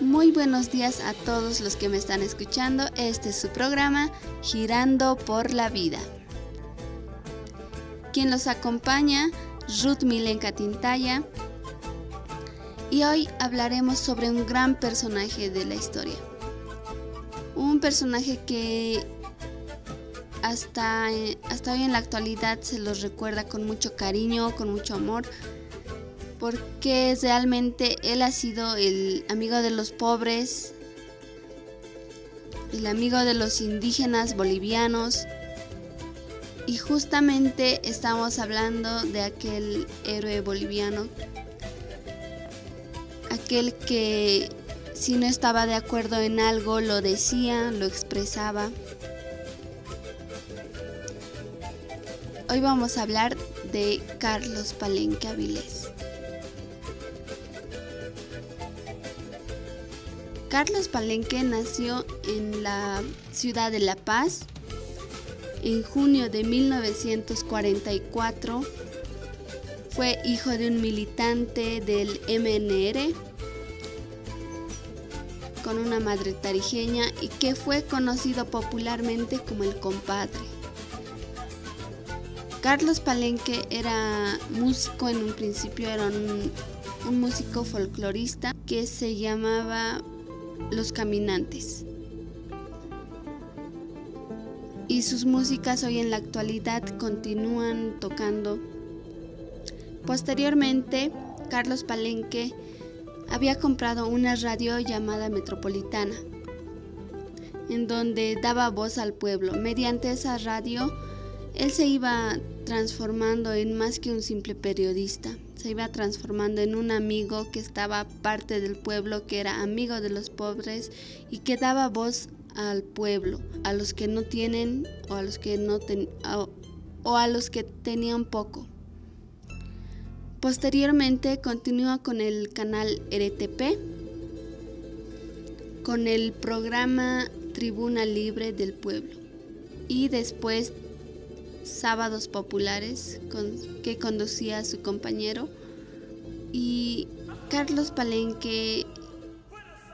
Muy buenos días a todos los que me están escuchando. Este es su programa Girando por la Vida. Quien los acompaña, Ruth Milenka Tintaya. Y hoy hablaremos sobre un gran personaje de la historia. Un personaje que hasta, hasta hoy en la actualidad se los recuerda con mucho cariño, con mucho amor, porque realmente él ha sido el amigo de los pobres, el amigo de los indígenas bolivianos. Y justamente estamos hablando de aquel héroe boliviano, aquel que si no estaba de acuerdo en algo lo decía, lo expresaba. Hoy vamos a hablar de Carlos Palenque Avilés. Carlos Palenque nació en la ciudad de La Paz en junio de 1944. Fue hijo de un militante del MNR con una madre tarijeña y que fue conocido popularmente como el compadre. Carlos Palenque era músico en un principio, era un, un músico folclorista que se llamaba los Caminantes. Y sus músicas hoy en la actualidad continúan tocando. Posteriormente, Carlos Palenque había comprado una radio llamada Metropolitana, en donde daba voz al pueblo. Mediante esa radio, él se iba transformando en más que un simple periodista, se iba transformando en un amigo que estaba parte del pueblo, que era amigo de los pobres y que daba voz al pueblo, a los que no tienen o a los que no o a los que tenían poco. Posteriormente continúa con el canal RTP, con el programa Tribuna Libre del Pueblo y después Sábados Populares que conducía a su compañero y Carlos Palenque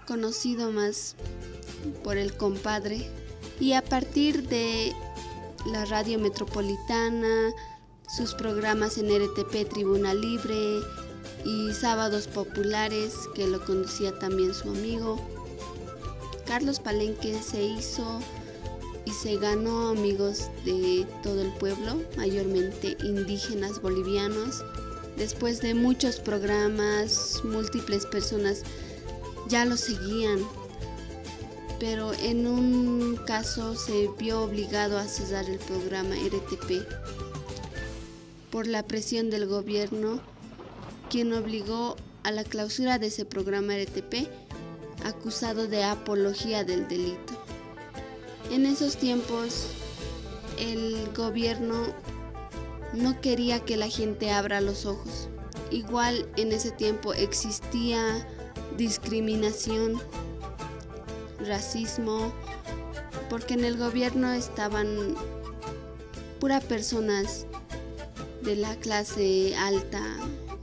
conocido más por el compadre y a partir de la radio metropolitana, sus programas en RTP Tribuna Libre y Sábados Populares que lo conducía también su amigo. Carlos Palenque se hizo y se ganó amigos de todo el pueblo, mayormente indígenas bolivianos. Después de muchos programas, múltiples personas ya lo seguían, pero en un caso se vio obligado a cesar el programa RTP por la presión del gobierno, quien obligó a la clausura de ese programa RTP acusado de apología del delito. En esos tiempos el gobierno no quería que la gente abra los ojos. Igual en ese tiempo existía discriminación, racismo, porque en el gobierno estaban puras personas de la clase alta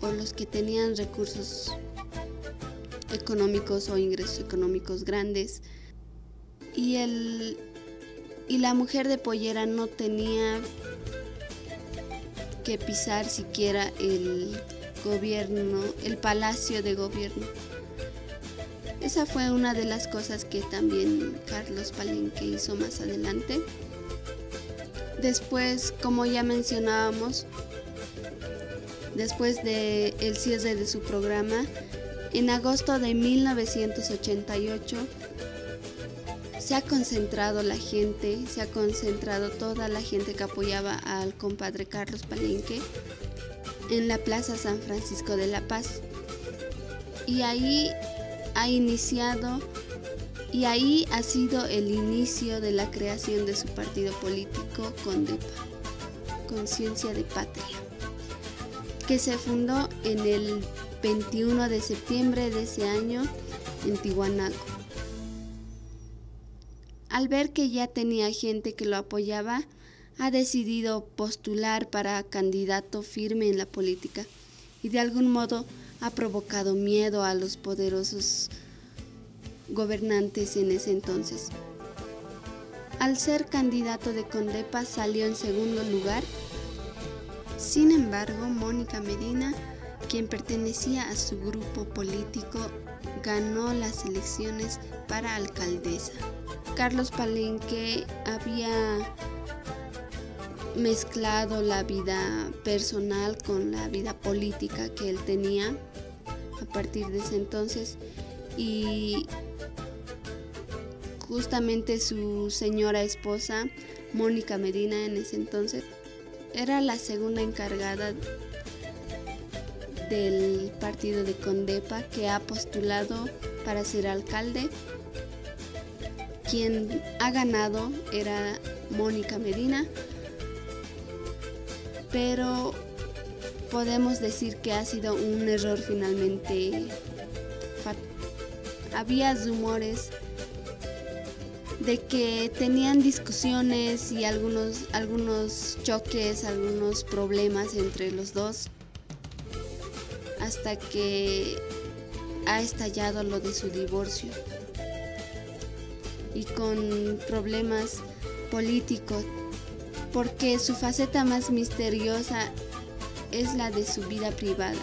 o los que tenían recursos económicos o ingresos económicos grandes. Y el y la mujer de pollera no tenía que pisar siquiera el gobierno, el palacio de gobierno. Esa fue una de las cosas que también Carlos Palenque hizo más adelante. Después, como ya mencionábamos, después del el cierre de su programa, en agosto de 1988, se ha concentrado la gente, se ha concentrado toda la gente que apoyaba al compadre Carlos Palenque en la Plaza San Francisco de la Paz. Y ahí ha iniciado y ahí ha sido el inicio de la creación de su partido político CONDEPA, Conciencia de Patria, que se fundó en el 21 de septiembre de ese año en Tihuanaco. Al ver que ya tenía gente que lo apoyaba, ha decidido postular para candidato firme en la política y de algún modo ha provocado miedo a los poderosos gobernantes en ese entonces. Al ser candidato de Condepa salió en segundo lugar. Sin embargo, Mónica Medina, quien pertenecía a su grupo político, ganó las elecciones para alcaldesa. Carlos Palenque había mezclado la vida personal con la vida política que él tenía a partir de ese entonces y justamente su señora esposa, Mónica Medina en ese entonces, era la segunda encargada del partido de Condepa que ha postulado para ser alcalde. Quien ha ganado era Mónica Medina, pero podemos decir que ha sido un error finalmente. Había rumores de que tenían discusiones y algunos, algunos choques, algunos problemas entre los dos, hasta que ha estallado lo de su divorcio y con problemas políticos, porque su faceta más misteriosa es la de su vida privada.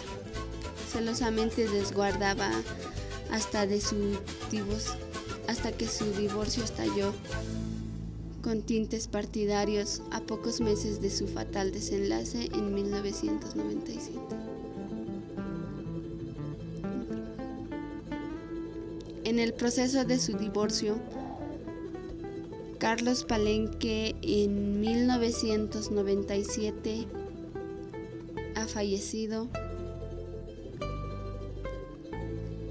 Celosamente desguardaba hasta de su hasta que su divorcio estalló con tintes partidarios a pocos meses de su fatal desenlace en 1997. En el proceso de su divorcio, Carlos Palenque en 1997 ha fallecido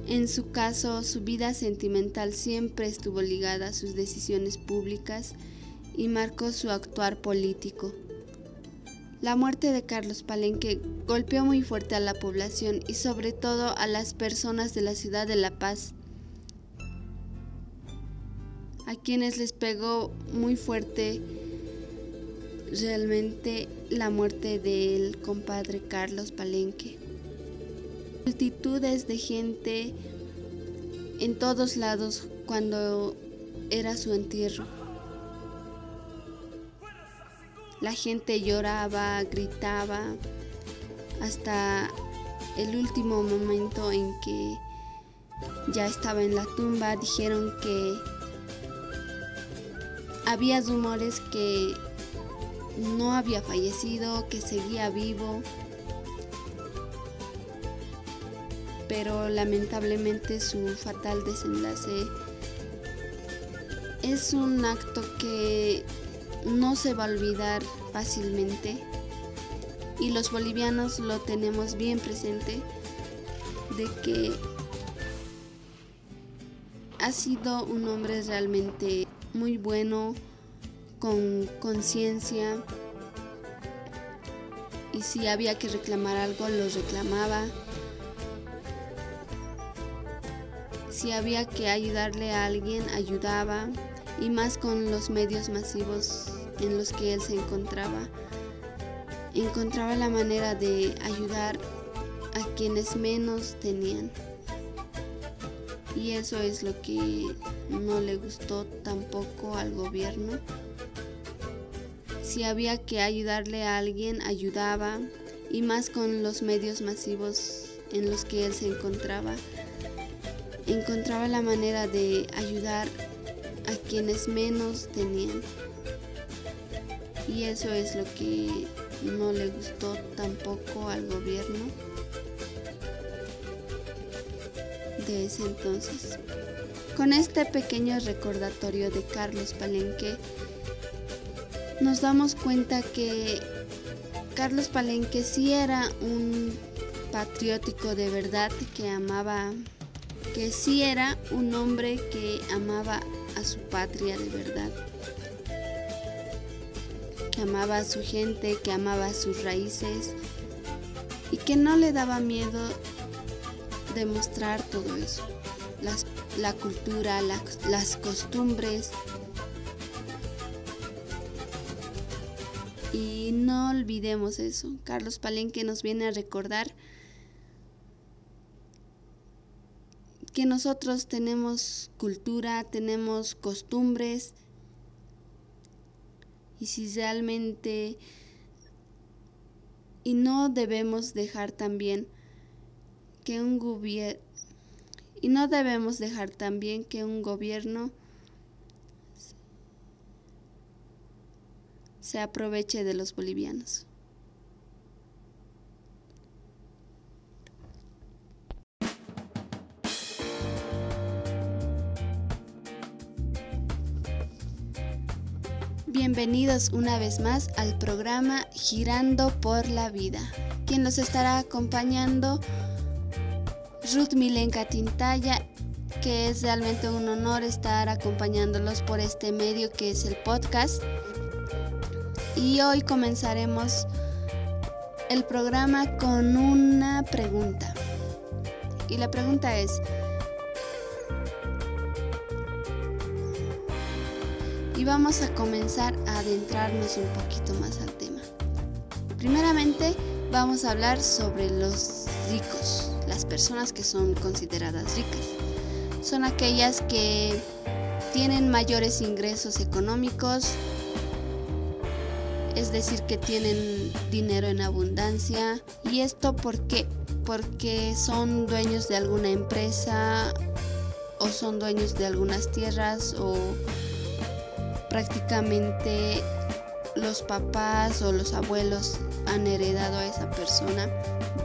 En su caso, su vida sentimental siempre estuvo ligada a sus decisiones públicas y marcó su actuar político. La muerte de Carlos Palenque golpeó muy fuerte a la población y sobre todo a las personas de la ciudad de La Paz, a quienes les pegó muy fuerte realmente la muerte del compadre Carlos Palenque multitudes de gente en todos lados cuando era su entierro. La gente lloraba, gritaba, hasta el último momento en que ya estaba en la tumba, dijeron que había rumores que no había fallecido, que seguía vivo. pero lamentablemente su fatal desenlace es un acto que no se va a olvidar fácilmente y los bolivianos lo tenemos bien presente de que ha sido un hombre realmente muy bueno, con conciencia y si había que reclamar algo lo reclamaba. Si había que ayudarle a alguien, ayudaba, y más con los medios masivos en los que él se encontraba. Encontraba la manera de ayudar a quienes menos tenían. Y eso es lo que no le gustó tampoco al gobierno. Si había que ayudarle a alguien, ayudaba, y más con los medios masivos en los que él se encontraba encontraba la manera de ayudar a quienes menos tenían. Y eso es lo que no le gustó tampoco al gobierno de ese entonces. Con este pequeño recordatorio de Carlos Palenque, nos damos cuenta que Carlos Palenque sí era un patriótico de verdad que amaba que sí era un hombre que amaba a su patria de verdad, que amaba a su gente, que amaba sus raíces y que no le daba miedo demostrar todo eso, la cultura, las costumbres. Y no olvidemos eso. Carlos Palenque nos viene a recordar que nosotros tenemos cultura, tenemos costumbres y si realmente y no debemos dejar también que un gobierno y no debemos dejar también que un gobierno se aproveche de los bolivianos. Bienvenidos una vez más al programa Girando por la Vida. Quien los estará acompañando, Ruth Milenka Tintaya, que es realmente un honor estar acompañándolos por este medio que es el podcast. Y hoy comenzaremos el programa con una pregunta. Y la pregunta es, y vamos a comenzar a adentrarnos un poquito más al tema. Primeramente vamos a hablar sobre los ricos, las personas que son consideradas ricas. Son aquellas que tienen mayores ingresos económicos, es decir, que tienen dinero en abundancia. ¿Y esto por qué? Porque son dueños de alguna empresa o son dueños de algunas tierras o prácticamente los papás o los abuelos han heredado a esa persona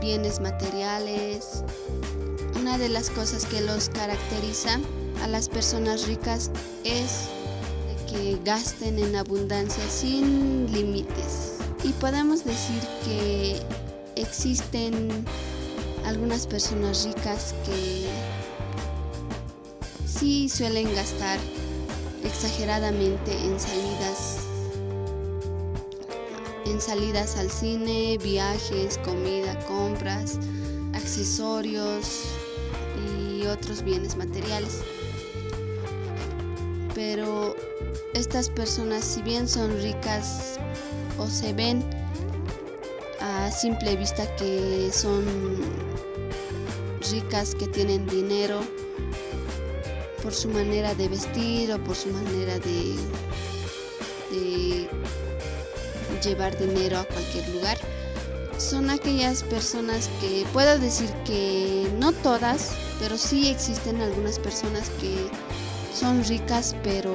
bienes materiales. Una de las cosas que los caracteriza a las personas ricas es que gasten en abundancia sin límites. Y podemos decir que existen algunas personas ricas que sí suelen gastar exageradamente en salidas salidas al cine, viajes, comida, compras, accesorios y otros bienes materiales. Pero estas personas, si bien son ricas o se ven a simple vista que son ricas, que tienen dinero, por su manera de vestir o por su manera de, llevar dinero a cualquier lugar. Son aquellas personas que puedo decir que no todas, pero sí existen algunas personas que son ricas pero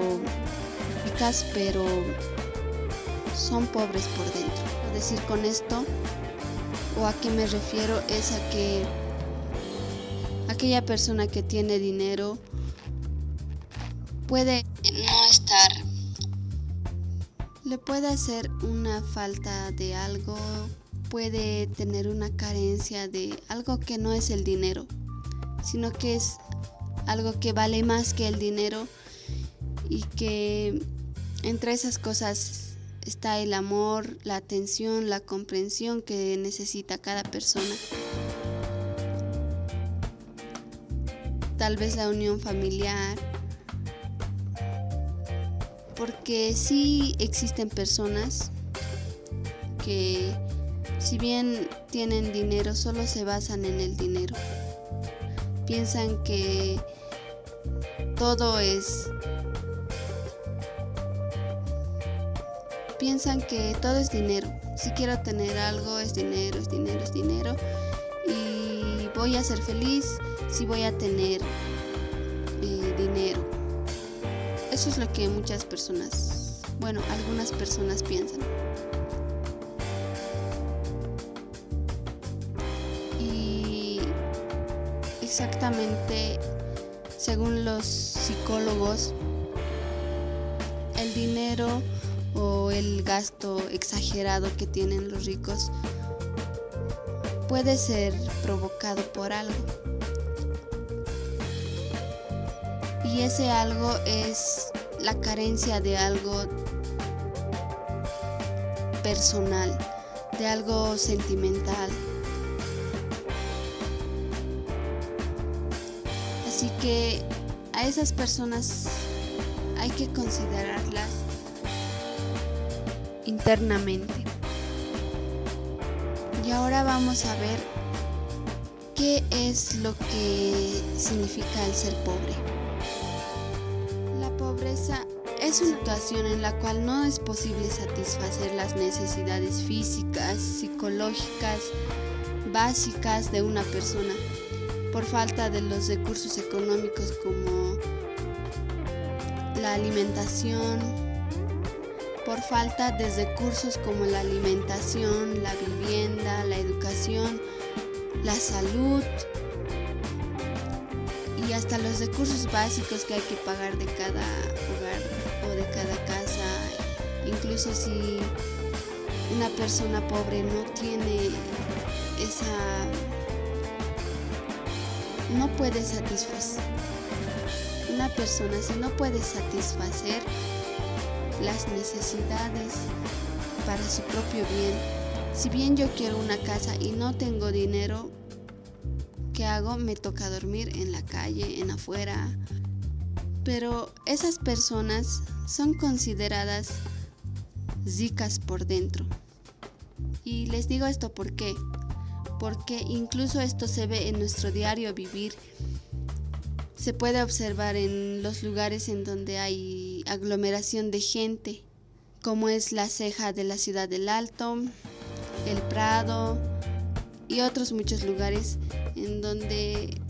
ricas pero son pobres por dentro. Es decir, con esto o a qué me refiero es a que aquella persona que tiene dinero puede no le puede hacer una falta de algo, puede tener una carencia de algo que no es el dinero, sino que es algo que vale más que el dinero y que entre esas cosas está el amor, la atención, la comprensión que necesita cada persona. Tal vez la unión familiar, porque sí existen personas que si bien tienen dinero solo se basan en el dinero. Piensan que todo es piensan que todo es dinero. Si quiero tener algo es dinero, es dinero, es dinero y voy a ser feliz si voy a tener Es lo que muchas personas, bueno, algunas personas piensan. Y exactamente, según los psicólogos, el dinero o el gasto exagerado que tienen los ricos puede ser provocado por algo. Y ese algo es la carencia de algo personal, de algo sentimental. Así que a esas personas hay que considerarlas internamente. Y ahora vamos a ver ¿qué es lo que significa el ser pobre? Es una situación en la cual no es posible satisfacer las necesidades físicas, psicológicas, básicas de una persona por falta de los recursos económicos como la alimentación, por falta de recursos como la alimentación, la vivienda, la educación, la salud y hasta los recursos básicos que hay que pagar de cada hogar o de cada casa. Incluso si una persona pobre no tiene esa... no puede satisfacer. Una persona si no puede satisfacer las necesidades para su propio bien, si bien yo quiero una casa y no tengo dinero, ¿qué hago? Me toca dormir en la calle, en afuera. Pero esas personas son consideradas ricas por dentro. Y les digo esto por qué. Porque incluso esto se ve en nuestro diario vivir. Se puede observar en los lugares en donde hay aglomeración de gente, como es la ceja de la ciudad del Alto, el Prado y otros muchos lugares en donde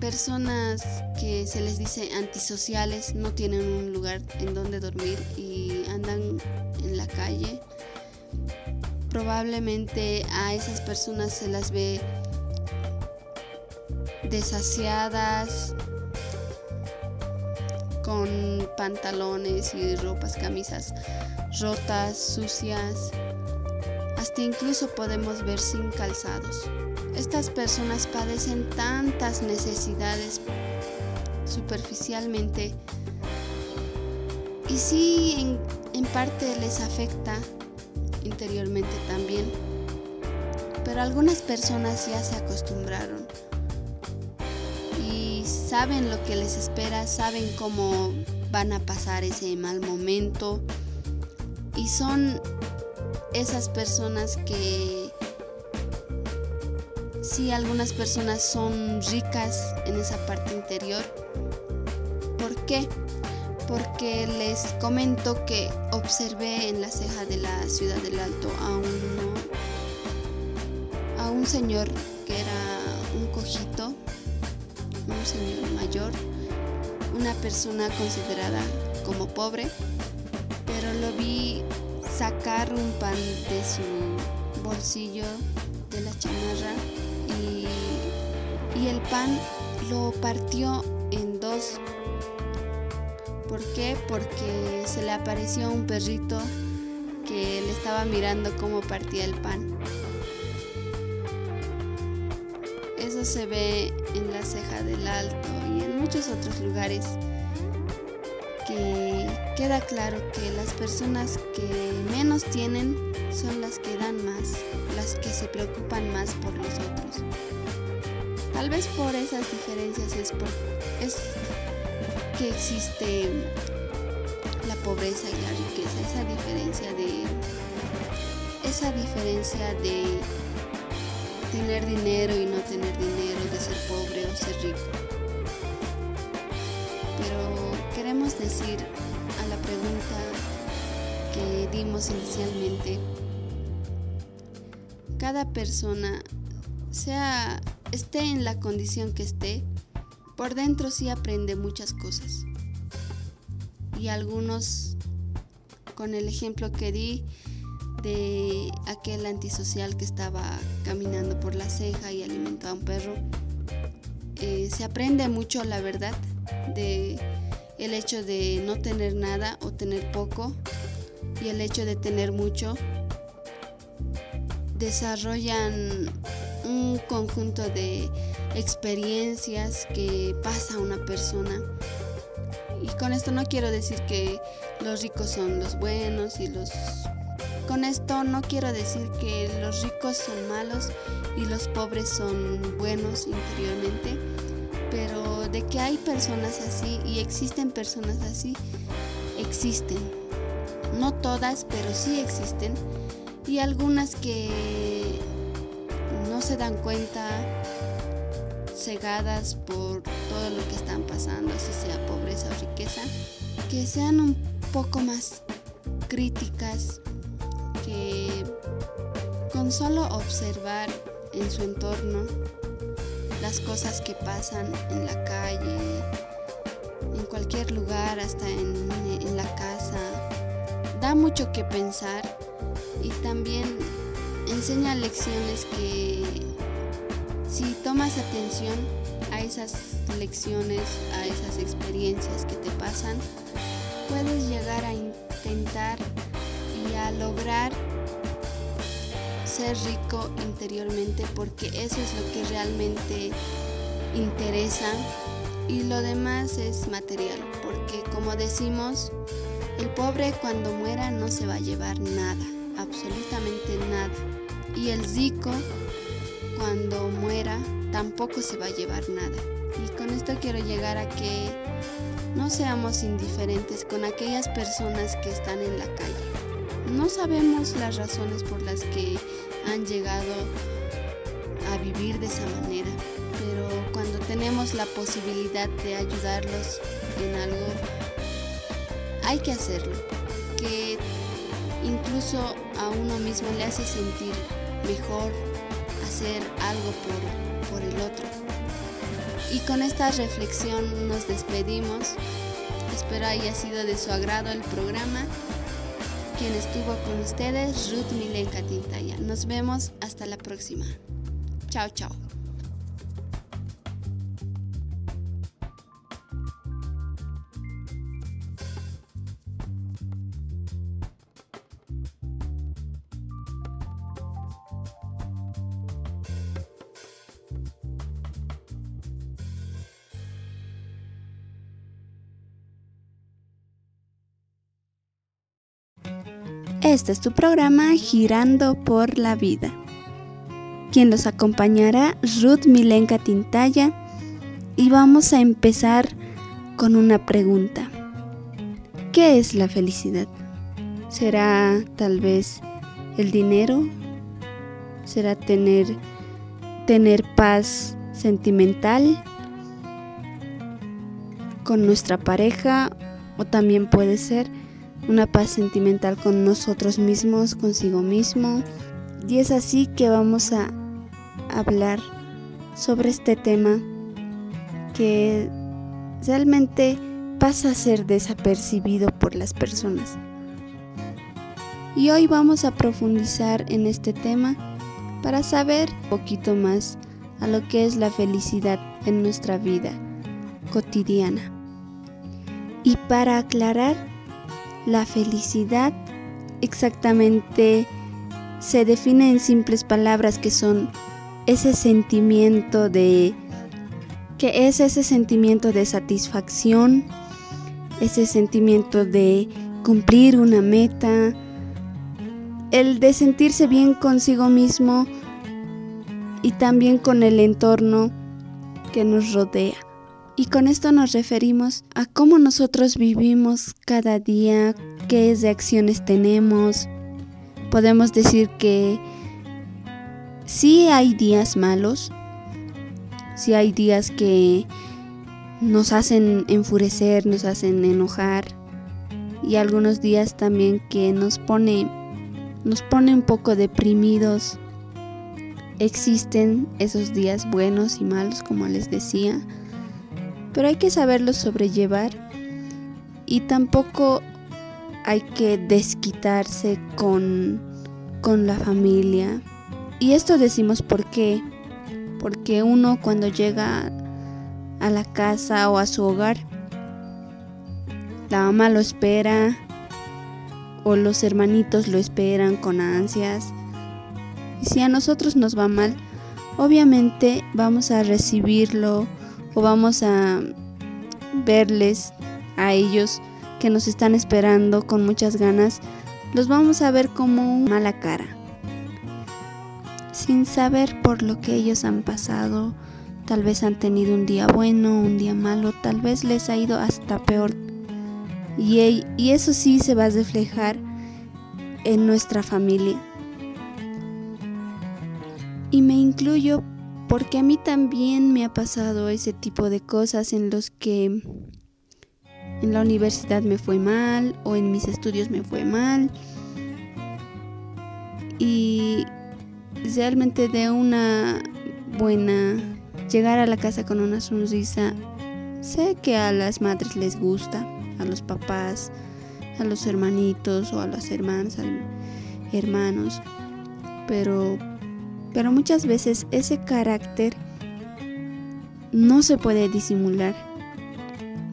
personas que se les dice antisociales no tienen un lugar en donde dormir y andan en la calle. Probablemente a esas personas se las ve desasiadas, con pantalones y ropas, camisas rotas, sucias, hasta incluso podemos ver sin calzados. Estas personas padecen tantas necesidades superficialmente y sí en, en parte les afecta interiormente también, pero algunas personas ya se acostumbraron y saben lo que les espera, saben cómo van a pasar ese mal momento y son esas personas que sí algunas personas son ricas en esa parte interior. ¿Por qué? Porque les comento que observé en la ceja de la ciudad del Alto a un, a un señor que era un cojito, un señor mayor, una persona considerada como pobre, pero lo vi sacar un pan de su bolsillo de la chamarra y el pan lo partió en dos. ¿Por qué? Porque se le apareció un perrito que le estaba mirando cómo partía el pan. Eso se ve en la ceja del alto y en muchos otros lugares que queda claro que las personas que menos tienen son las que dan más, las que se preocupan más por los otros. Tal vez por esas diferencias es, por, es que existe la pobreza y la riqueza, esa diferencia de esa diferencia de tener dinero y no tener dinero, de ser pobre o ser rico. Pero queremos decir a la pregunta que dimos inicialmente, cada persona, sea esté en la condición que esté, por dentro sí aprende muchas cosas. Y algunos, con el ejemplo que di de aquel antisocial que estaba caminando por la ceja y alimentó a un perro, eh, se aprende mucho la verdad de el hecho de no tener nada o tener poco y el hecho de tener mucho desarrollan un conjunto de experiencias que pasa una persona. Y con esto no quiero decir que los ricos son los buenos y los... Con esto no quiero decir que los ricos son malos y los pobres son buenos interiormente pero de que hay personas así y existen personas así, existen. No todas, pero sí existen. Y algunas que no se dan cuenta cegadas por todo lo que están pasando, si sea pobreza o riqueza, que sean un poco más críticas, que con solo observar en su entorno las cosas que pasan en la calle, en cualquier lugar, hasta en, la casa, da mucho que pensar y también enseña lecciones que si tomas atención a esas lecciones, a esas experiencias que te pasan, puedes llegar a intentar y a lograr ser rico interiormente porque eso es lo que realmente interesa y lo demás es material porque como decimos el pobre cuando muera no se va a llevar nada absolutamente nada y el rico cuando muera tampoco se va a llevar nada. Y con esto quiero llegar a que no seamos indiferentes con aquellas personas que están en la calle. No sabemos las razones por las que han llegado a vivir de esa manera, pero cuando tenemos la posibilidad de ayudarlos en algo, hay que hacerlo, que incluso a uno mismo le hace sentir mejor hacer algo por, por el otro. Y con esta reflexión nos despedimos. Espero haya sido de su agrado el programa quien estuvo con ustedes, Ruth Milenka Tintaya. Nos vemos hasta la próxima. Chao, chao. Este es tu programa Girando por la Vida. Quien los acompañará, Ruth Milenka Tintaya. Y vamos a empezar con una pregunta. ¿Qué es la felicidad? ¿Será tal vez el dinero? ¿Será tener, tener paz sentimental con nuestra pareja? ¿O también puede ser una paz sentimental con nosotros mismos, consigo mismo. Y es así que vamos a hablar sobre este tema que realmente pasa a ser desapercibido por las personas. Y hoy vamos a profundizar en este tema para saber un poquito más a lo que es la felicidad en nuestra vida cotidiana. Y para aclarar la felicidad exactamente se define en simples palabras que son ese sentimiento de que es ese sentimiento de satisfacción, ese sentimiento de cumplir una meta, el de sentirse bien consigo mismo y también con el entorno que nos rodea. Y con esto nos referimos a cómo nosotros vivimos cada día, qué reacciones tenemos. Podemos decir que sí hay días malos, sí hay días que nos hacen enfurecer, nos hacen enojar y algunos días también que nos pone nos pone un poco deprimidos. Existen esos días buenos y malos, como les decía pero hay que saberlo sobrellevar y tampoco hay que desquitarse con, con la familia. Y esto decimos por qué. Porque uno cuando llega a la casa o a su hogar, la mamá lo espera o los hermanitos lo esperan con ansias. Y si a nosotros nos va mal, obviamente vamos a recibirlo o vamos a verles a ellos que nos están esperando con muchas ganas, los vamos a ver como mala cara, sin saber por lo que ellos han pasado, tal vez han tenido un día bueno, un día malo, tal vez les ha ido hasta peor. Y, y eso sí se va a reflejar en nuestra familia. Y me incluyo porque a mí también me ha pasado ese tipo de cosas en los que en la universidad me fue mal o en mis estudios me fue mal. Y realmente de una buena llegar a la casa con una sonrisa, sé que a las madres les gusta, a los papás, a los hermanitos o a las hermanas, hermanos, pero pero muchas veces ese carácter no se puede disimular.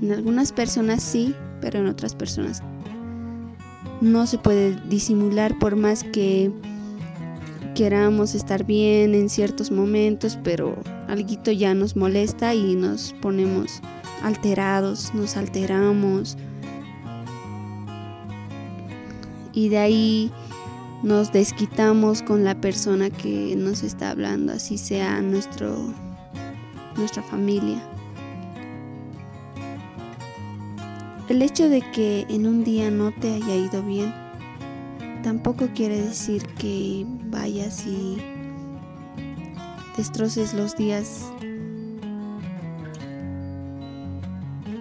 En algunas personas sí, pero en otras personas no se puede disimular por más que queramos estar bien en ciertos momentos, pero algo ya nos molesta y nos ponemos alterados, nos alteramos. Y de ahí nos desquitamos con la persona que nos está hablando, así sea nuestro, nuestra familia. El hecho de que en un día no te haya ido bien tampoco quiere decir que vayas y destroces los días.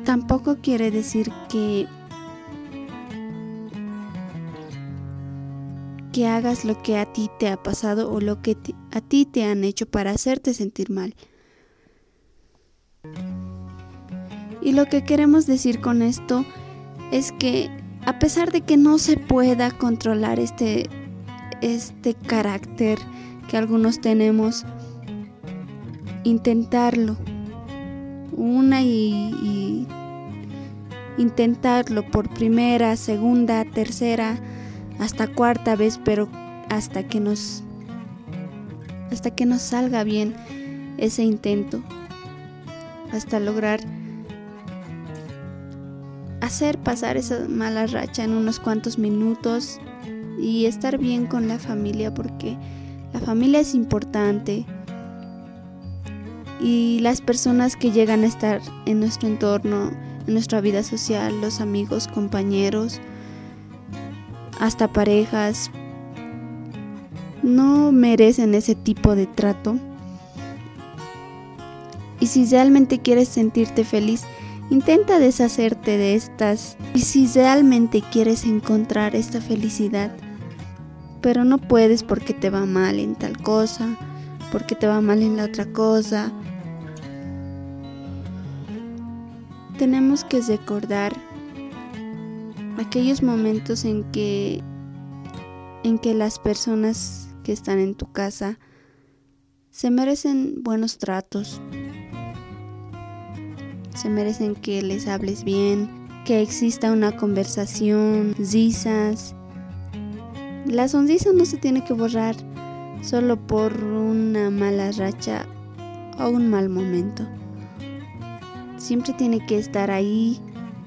Tampoco quiere decir que que hagas lo que a ti te ha pasado o lo que a ti te han hecho para hacerte sentir mal. Y lo que queremos decir con esto es que a pesar de que no se pueda controlar este, este carácter que algunos tenemos, intentarlo una y intentarlo por primera, segunda, tercera, hasta cuarta vez, pero hasta que nos hasta que nos salga bien ese intento, hasta lograr hacer pasar esa mala racha en unos cuantos minutos y estar bien con la familia porque la familia es importante y las personas que llegan a estar en nuestro entorno, en nuestra vida social, los amigos, compañeros, hasta parejas, no merecen ese tipo de trato. Y si realmente quieres sentirte feliz, intenta deshacerte de estas. Y si realmente quieres encontrar esta felicidad, pero no puedes porque te va mal en tal cosa, porque te va mal en la otra cosa. Tenemos que recordar aquellos momentos en que en que las personas que están en tu casa se merecen buenos tratos. Se merecen que les hables bien, que exista una conversación, risas. La sonrisa no se tiene que borrar solo por una mala racha o un mal momento. Siempre tiene que estar ahí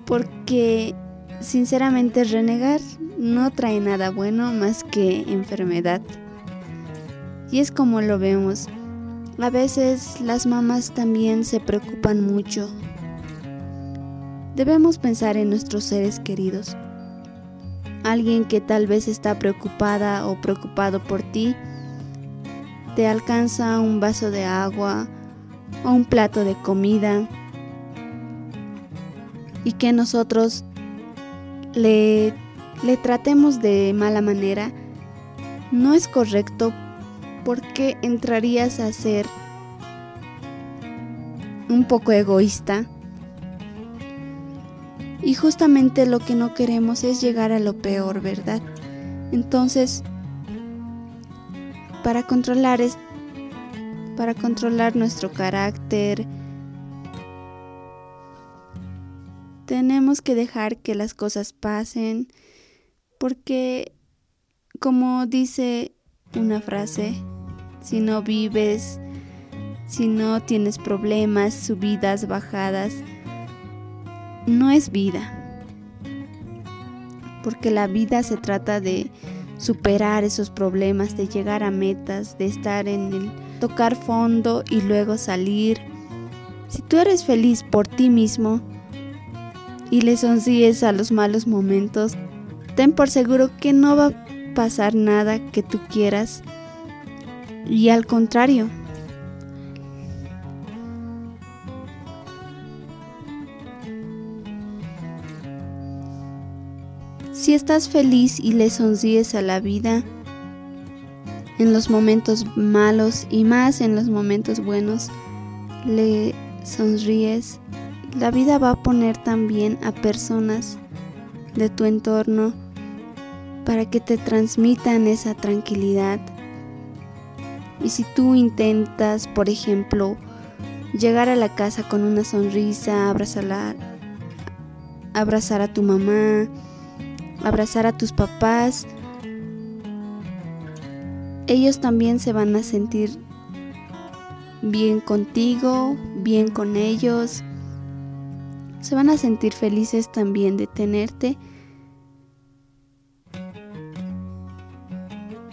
porque Sinceramente, renegar no trae nada bueno más que enfermedad. Y es como lo vemos. A veces las mamás también se preocupan mucho. Debemos pensar en nuestros seres queridos. Alguien que tal vez está preocupada o preocupado por ti, te alcanza un vaso de agua o un plato de comida y que nosotros le, tratemos de mala manera, no es correcto porque entrarías a ser un poco egoísta. Y justamente lo que no queremos es llegar a lo peor, ¿verdad? Entonces, para controlar es, para controlar nuestro carácter, Tenemos que dejar que las cosas pasen porque, como dice una frase, si no vives, si no tienes problemas, subidas, bajadas, no es vida. Porque la vida se trata de superar esos problemas, de llegar a metas, de estar en el tocar fondo y luego salir. Si tú eres feliz por ti mismo, y le sonríes a los malos momentos, ten por seguro que no va a pasar nada que tú quieras. Y al contrario, si estás feliz y le sonríes a la vida, en los momentos malos y más en los momentos buenos, le sonríes la vida va a poner también a personas de tu entorno para que te transmitan esa tranquilidad. Y si tú intentas, por ejemplo, llegar a la casa con una sonrisa, abrazar, a tu mamá, abrazar a tus papás, ellos también se van a sentir bien contigo, bien con ellos. Se van a sentir felices también de tenerte.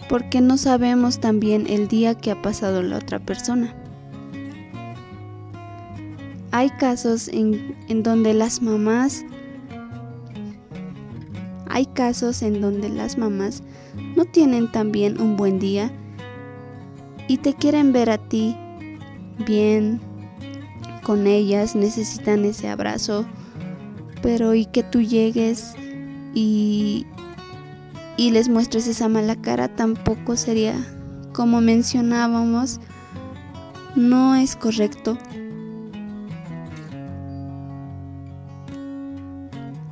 Porque no sabemos también el día que ha pasado la otra persona. Hay casos en, en donde las mamás hay casos en donde las mamás no tienen también un buen día y te quieren ver a ti bien con ellas, necesitan ese abrazo, pero y que tú llegues y, y les muestres esa mala cara tampoco sería, como mencionábamos, no es correcto.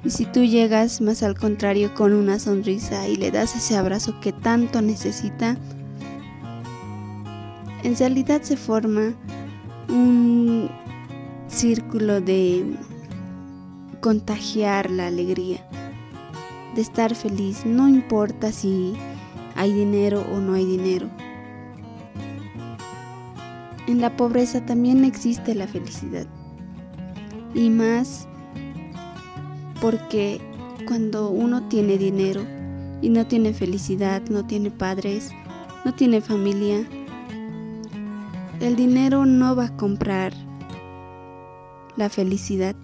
Y si tú llegas más al contrario con una sonrisa y le das ese abrazo que tanto necesita, en realidad se forma un círculo de contagiar la alegría, de estar feliz, no importa si hay dinero o no hay dinero. En la pobreza también existe la felicidad y más porque cuando uno tiene dinero y no tiene felicidad, no tiene padres, no tiene familia, el dinero no va a comprar la felicidad.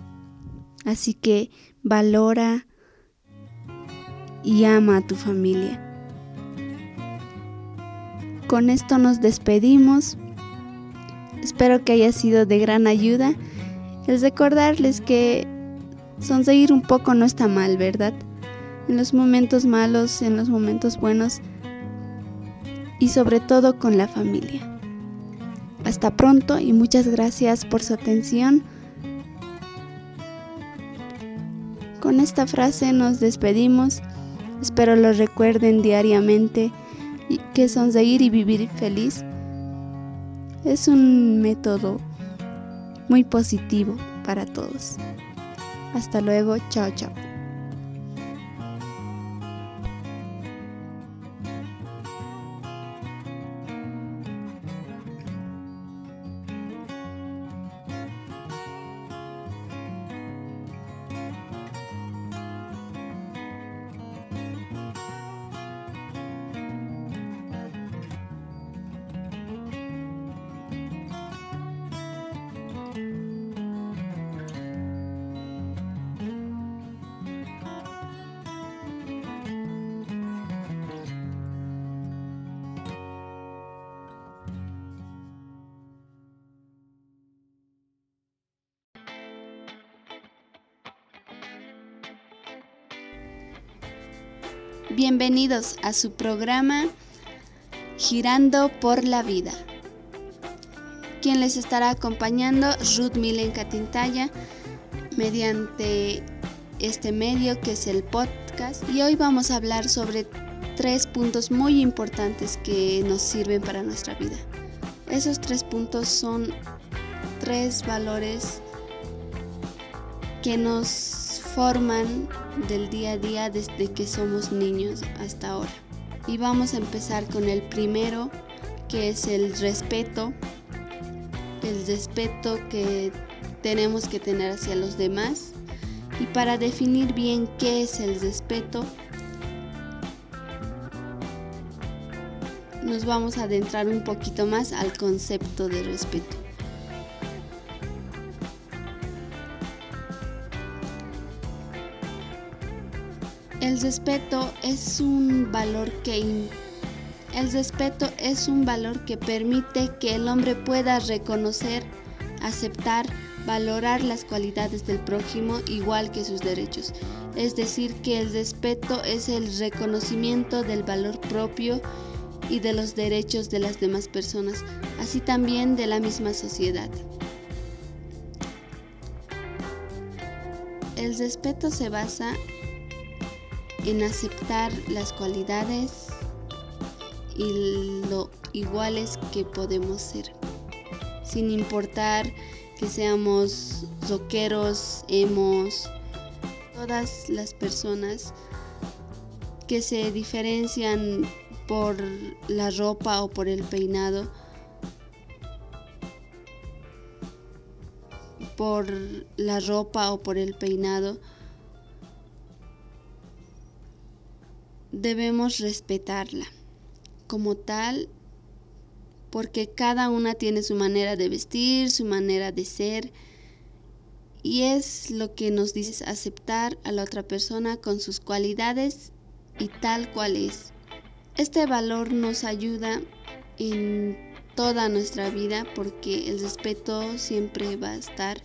Así que valora y ama a tu familia. Con esto nos despedimos. Espero que haya sido de gran ayuda. Es recordarles que Sonreír un poco no está mal, ¿verdad? En los momentos malos, en los momentos buenos y sobre todo con la familia. Hasta pronto y muchas gracias por su atención. Con esta frase nos despedimos. Espero lo recuerden diariamente y que sonreír y vivir feliz es un método muy positivo para todos. Hasta luego, chao, chao. Bienvenidos a su programa Girando por la Vida. Quien les estará acompañando, Ruth Milen Catintaya, mediante este medio que es el podcast. Y hoy vamos a hablar sobre tres puntos muy importantes que nos sirven para nuestra vida. Esos tres puntos son tres valores que nos forman del día a día desde que somos niños hasta ahora. Y vamos a empezar con el primero, que es el respeto. El respeto que tenemos que tener hacia los demás. Y para definir bien qué es el respeto, nos vamos a adentrar un poquito más al concepto de respeto. El respeto es un valor que el respeto es un valor que permite que el hombre pueda reconocer, aceptar valorar las cualidades del prójimo igual que sus derechos. Es decir, que el respeto es el reconocimiento del valor propio y de los derechos de las demás personas, así también de la misma sociedad. El respeto se basa en aceptar las cualidades y lo iguales que podemos ser, sin importar que seamos rockeros, hemos, todas las personas que se diferencian por la ropa o por el peinado, por la ropa o por el peinado, debemos respetarla como tal porque cada una tiene su manera de vestir, su manera de ser, y es lo que nos dice aceptar a la otra persona con sus cualidades y tal cual es. Este valor nos ayuda en toda nuestra vida porque el respeto siempre va a estar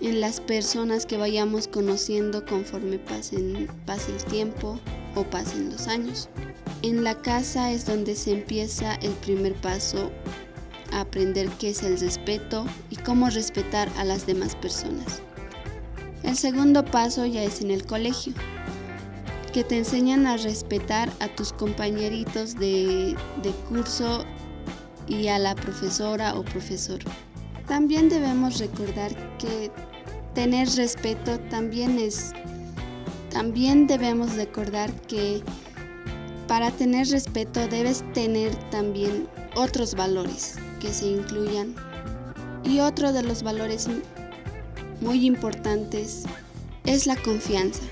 en las personas que vayamos conociendo conforme pasen, pase el tiempo o pasen los años. En la casa es donde se empieza el primer paso a aprender qué es el respeto y cómo respetar a las demás personas. El segundo paso ya es en el colegio, que te enseñan a respetar a tus compañeritos de, de curso y a la profesora o profesor. También debemos recordar que tener respeto también es también debemos recordar que para tener respeto debes tener también otros valores que se incluyan. Y otro de los valores muy importantes es la confianza.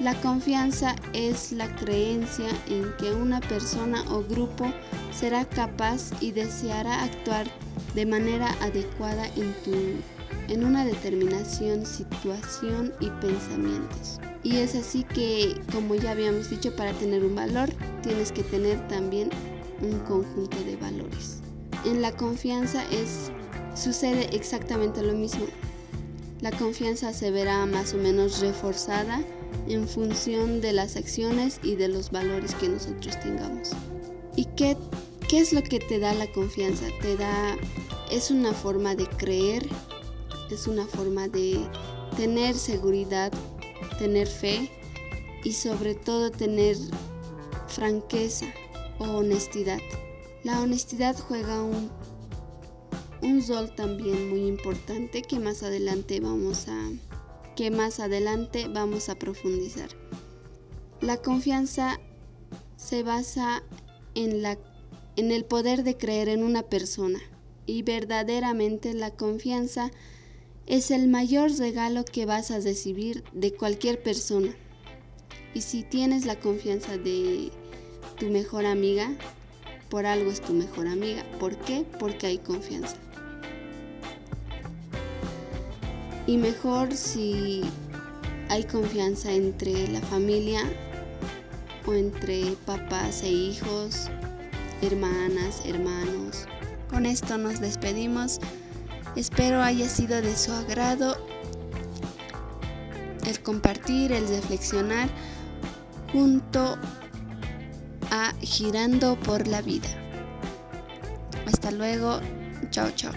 La confianza es la creencia en que una persona o grupo será capaz y deseará actuar de manera adecuada en, en una determinación, situación y pensamientos. Y es así que, como ya habíamos dicho, para tener un valor tienes que tener también un conjunto de valores. En la confianza es, sucede exactamente lo mismo. La confianza se verá más o menos reforzada en función de las acciones y de los valores que nosotros tengamos. ¿Y qué, qué es lo que te da la confianza? Te da, es una forma de creer, es una forma de tener seguridad tener fe y sobre todo tener franqueza o honestidad. La honestidad juega un, un rol también muy importante que más adelante vamos a que más adelante vamos a profundizar. La confianza se basa en, la, en el poder de creer en una persona y verdaderamente la confianza es el mayor regalo que vas a recibir de cualquier persona. Y si tienes la confianza de tu mejor amiga, por algo es tu mejor amiga. ¿Por qué? Porque hay confianza. Y mejor si hay confianza entre la familia o entre papás e hijos, hermanas, hermanos. Con esto nos despedimos. Espero haya sido de su agrado el compartir, el reflexionar junto a Girando por la Vida. Hasta luego. Chao, chao.